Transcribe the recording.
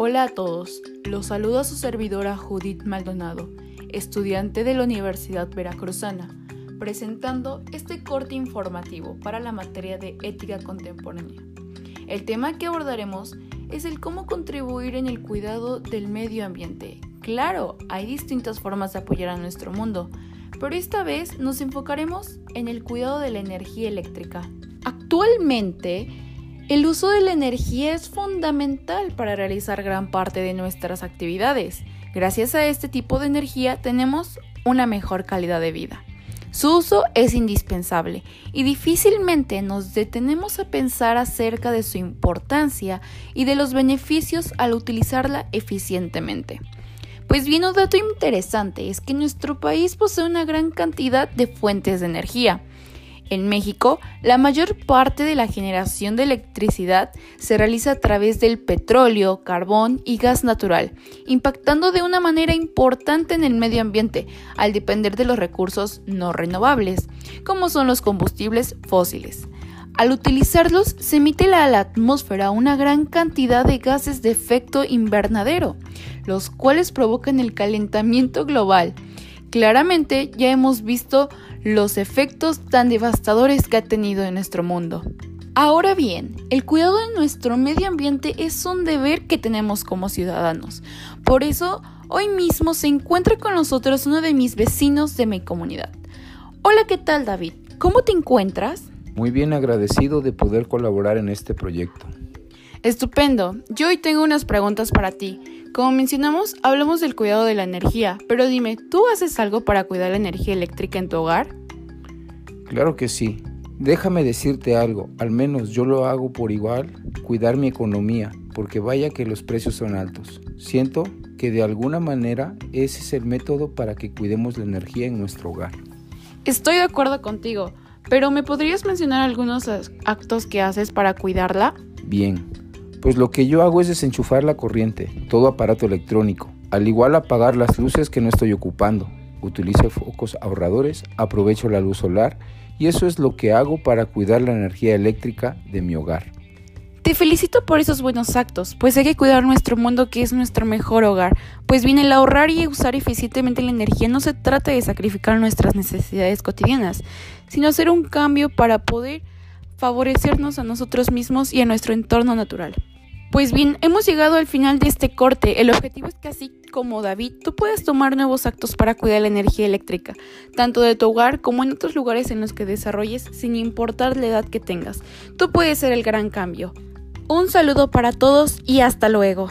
Hola a todos, los saluda su servidora Judith Maldonado, estudiante de la Universidad Veracruzana, presentando este corte informativo para la materia de ética contemporánea. El tema que abordaremos es el cómo contribuir en el cuidado del medio ambiente. Claro, hay distintas formas de apoyar a nuestro mundo, pero esta vez nos enfocaremos en el cuidado de la energía eléctrica. Actualmente, el uso de la energía es fundamental para realizar gran parte de nuestras actividades. Gracias a este tipo de energía tenemos una mejor calidad de vida. Su uso es indispensable y difícilmente nos detenemos a pensar acerca de su importancia y de los beneficios al utilizarla eficientemente. Pues bien, un dato interesante es que nuestro país posee una gran cantidad de fuentes de energía. En México, la mayor parte de la generación de electricidad se realiza a través del petróleo, carbón y gas natural, impactando de una manera importante en el medio ambiente al depender de los recursos no renovables, como son los combustibles fósiles. Al utilizarlos se emite a la atmósfera una gran cantidad de gases de efecto invernadero, los cuales provocan el calentamiento global. Claramente ya hemos visto los efectos tan devastadores que ha tenido en nuestro mundo. Ahora bien, el cuidado de nuestro medio ambiente es un deber que tenemos como ciudadanos. Por eso, hoy mismo se encuentra con nosotros uno de mis vecinos de mi comunidad. Hola, ¿qué tal David? ¿Cómo te encuentras? Muy bien agradecido de poder colaborar en este proyecto. Estupendo. Yo hoy tengo unas preguntas para ti. Como mencionamos, hablamos del cuidado de la energía, pero dime, ¿tú haces algo para cuidar la energía eléctrica en tu hogar? Claro que sí. Déjame decirte algo, al menos yo lo hago por igual, cuidar mi economía, porque vaya que los precios son altos. Siento que de alguna manera ese es el método para que cuidemos la energía en nuestro hogar. Estoy de acuerdo contigo, pero ¿me podrías mencionar algunos actos que haces para cuidarla? Bien, pues lo que yo hago es desenchufar la corriente, todo aparato electrónico, al igual apagar las luces que no estoy ocupando. Utilizo focos ahorradores, aprovecho la luz solar y eso es lo que hago para cuidar la energía eléctrica de mi hogar. Te felicito por esos buenos actos, pues hay que cuidar nuestro mundo que es nuestro mejor hogar. Pues bien, el ahorrar y usar eficientemente la energía no se trata de sacrificar nuestras necesidades cotidianas, sino hacer un cambio para poder favorecernos a nosotros mismos y a nuestro entorno natural. Pues bien, hemos llegado al final de este corte. El objetivo es que así como David, tú puedas tomar nuevos actos para cuidar la energía eléctrica, tanto de tu hogar como en otros lugares en los que desarrolles sin importar la edad que tengas. Tú puedes ser el gran cambio. Un saludo para todos y hasta luego.